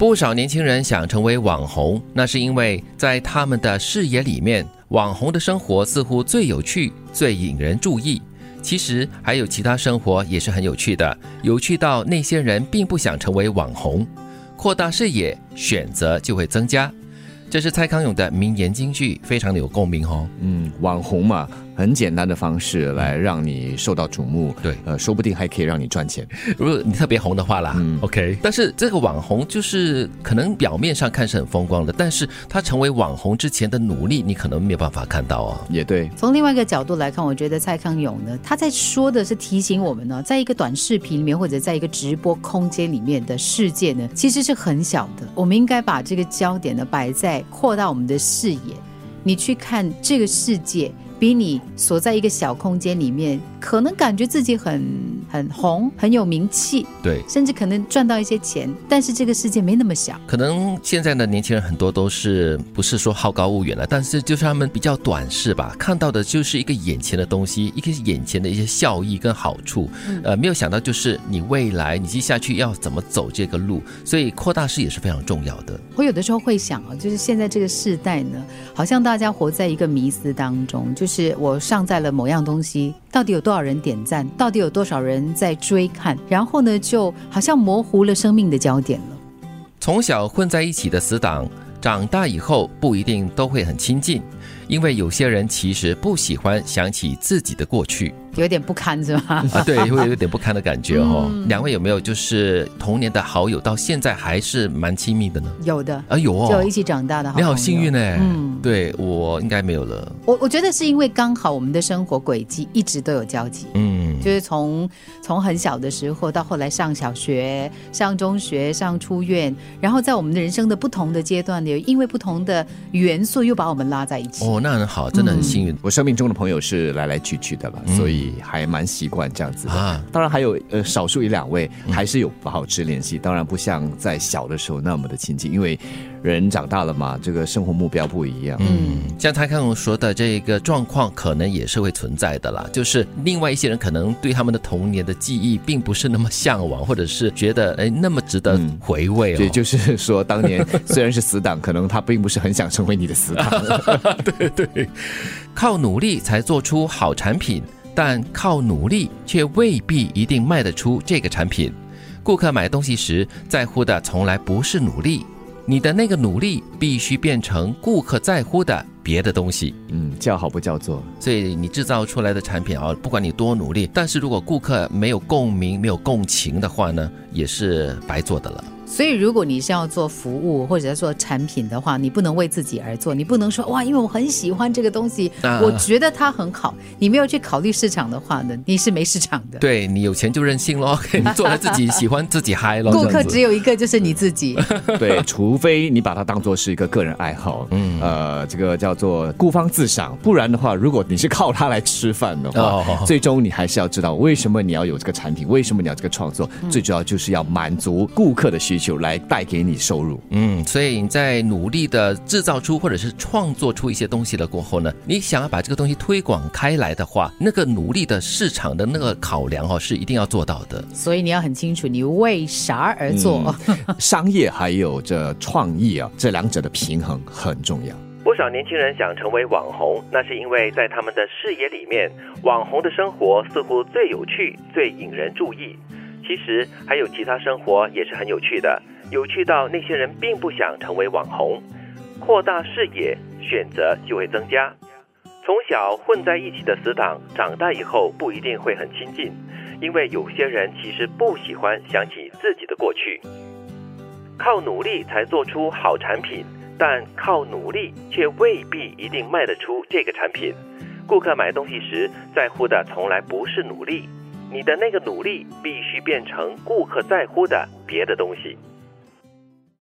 不少年轻人想成为网红，那是因为在他们的视野里面，网红的生活似乎最有趣、最引人注意。其实还有其他生活也是很有趣的，有趣到那些人并不想成为网红。扩大视野，选择就会增加。这是蔡康永的名言金句，非常的有共鸣哦。嗯，网红嘛。很简单的方式来让你受到瞩目，对，呃，说不定还可以让你赚钱。如果你特别红的话啦，嗯，OK。但是这个网红就是可能表面上看是很风光的，但是他成为网红之前的努力，你可能没有办法看到哦。也对。从另外一个角度来看，我觉得蔡康永呢，他在说的是提醒我们呢，在一个短视频里面或者在一个直播空间里面的世界呢，其实是很小的。我们应该把这个焦点呢摆在扩大我们的视野，你去看这个世界。比你锁在一个小空间里面，可能感觉自己很很红，很有名气，对，甚至可能赚到一些钱。但是这个世界没那么小。可能现在的年轻人很多都是不是说好高骛远了，但是就是他们比较短视吧，看到的就是一个眼前的东西，一个眼前的一些效益跟好处，呃，没有想到就是你未来你接下去要怎么走这个路，所以扩大视野是非常重要的。我有的时候会想啊，就是现在这个时代呢，好像大家活在一个迷思当中，就。是我上在了某样东西，到底有多少人点赞？到底有多少人在追看？然后呢，就好像模糊了生命的焦点了。从小混在一起的死党，长大以后不一定都会很亲近，因为有些人其实不喜欢想起自己的过去。有点不堪是吧？啊，对，会有点不堪的感觉哦。两位有没有就是童年的好友，到现在还是蛮亲密的呢？有的啊，有哦，就一起长大的。你好幸运呢。嗯，对我应该没有了。我我觉得是因为刚好我们的生活轨迹一直都有交集。嗯，就是从从很小的时候到后来上小学、上中学、上出院，然后在我们的人生的不同的阶段里，因为不同的元素又把我们拉在一起。哦，那很好，真的很幸运。我生命中的朋友是来来去去的了，所以。还蛮习惯这样子的，当然还有呃少数一两位还是有保持联系，当然不像在小的时候那么的亲近，因为人长大了嘛，这个生活目标不一样。嗯，像他刚刚说的这个状况，可能也是会存在的啦。就是另外一些人可能对他们的童年的记忆并不是那么向往，或者是觉得哎那么值得回味。对，就是说当年虽然是死党，可能他并不是很想成为你的死党。对对，靠努力才做出好产品。但靠努力却未必一定卖得出这个产品。顾客买东西时在乎的从来不是努力，你的那个努力必须变成顾客在乎的别的东西。嗯，叫好不叫座。所以你制造出来的产品啊，不管你多努力，但是如果顾客没有共鸣、没有共情的话呢，也是白做的了。所以，如果你是要做服务或者要做产品的话，你不能为自己而做，你不能说哇，因为我很喜欢这个东西，我觉得它很好。你没有去考虑市场的话呢，你是没市场的。对你有钱就任性喽，你做了自己喜欢自己嗨喽。顾客只有一个，就是你自己。对，除非你把它当做是一个个人爱好，嗯，呃，这个叫做孤芳自赏。不然的话，如果你是靠它来吃饭的话，最终你还是要知道为什么你要有这个产品，为什么你要这个创作，最主要就是要满足顾客的需。就来带给你收入，嗯，所以你在努力的制造出或者是创作出一些东西了过后呢，你想要把这个东西推广开来的话，那个努力的市场的那个考量哦，是一定要做到的。所以你要很清楚你为啥而做，商业还有这创意啊，这两者的平衡很重要。不少年轻人想成为网红，那是因为在他们的视野里面，网红的生活似乎最有趣、最引人注意。其实还有其他生活也是很有趣的，有趣到那些人并不想成为网红。扩大视野，选择就会增加。从小混在一起的死党，长大以后不一定会很亲近，因为有些人其实不喜欢想起自己的过去。靠努力才做出好产品，但靠努力却未必一定卖得出这个产品。顾客买东西时在乎的从来不是努力。你的那个努力必须变成顾客在乎的别的东西。